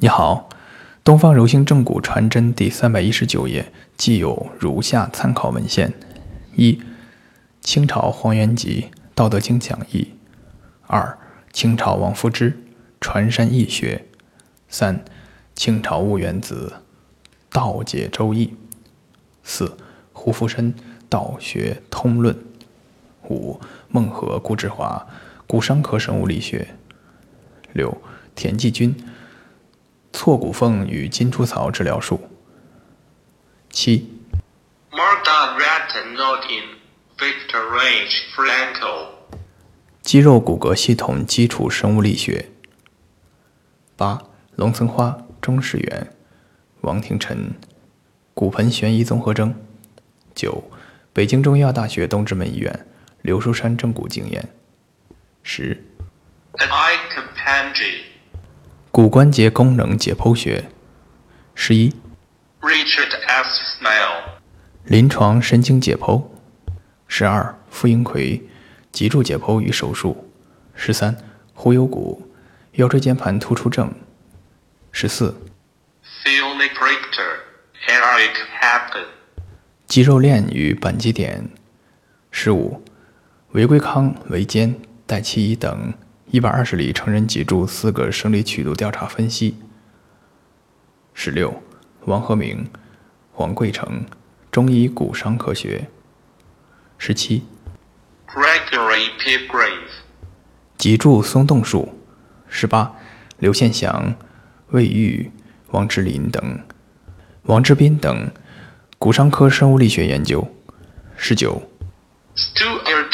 你好，东方柔性正骨传真第三百一十九页，既有如下参考文献：一、清朝黄元吉《道德经讲义》；二、清朝王夫之《传山易学》；三、清朝吴元子《道解周易》；四、胡福申《道学通论》；五、孟和顾志华《骨伤科生物力学》；六、田继军。错骨缝与金猪草治疗术。七。肌肉骨骼系统基础生物力学。八。龙层花、钟世元、王廷臣，骨盆悬移综合征。九。北京中医药大学东直门医院刘书山正骨经验。十。骨关节功能解剖学，十一。Richard S. Smile，临床神经解剖，十二。傅英奎，脊柱解剖与手术，十三。忽悠骨，腰椎间盘突出症，十四。Philipp Richter，Eric Happen，肌肉链与扳机点，十五。韦圭康、韦坚、戴其仪等。一百二十例成人脊柱四个生理曲度调查分析。十六，王和明、黄贵成，中医骨伤科学。十七，Gregory Pipgrave，脊柱松动术。十八，刘宪祥、魏玉、王志林等，王志斌等，骨伤科生物力学研究。十九，Stuart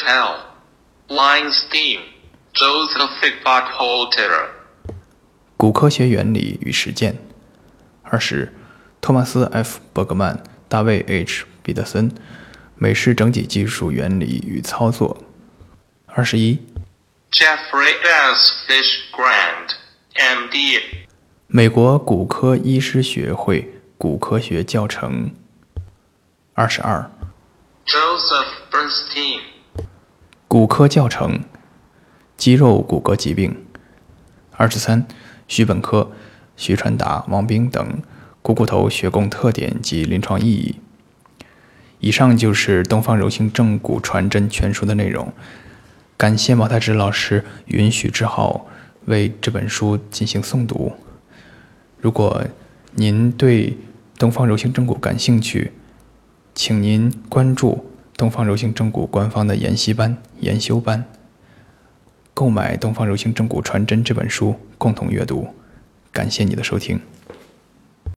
Tell，Leinstein。Joseph Buckholter，骨科学原理与实践。二十，托马斯 ·F· 伯格曼、大卫 ·H· 彼得森，美式整体技术原理与操作。二十一，Jeffrey S. Fishgrand M.D.，美国骨科医师学会骨科学教程。二十二，Joseph Bernstein，骨科教程。肌肉骨骼疾病，二十三，徐本科、徐传达、王兵等，股骨头血供特点及临床意义。以上就是东方柔性正骨传真全书的内容。感谢毛太之老师允许之浩为这本书进行诵读。如果您对东方柔性正骨感兴趣，请您关注东方柔性正骨官方的研习班、研修班。购买《东方柔性正骨传真》这本书，共同阅读。感谢你的收听。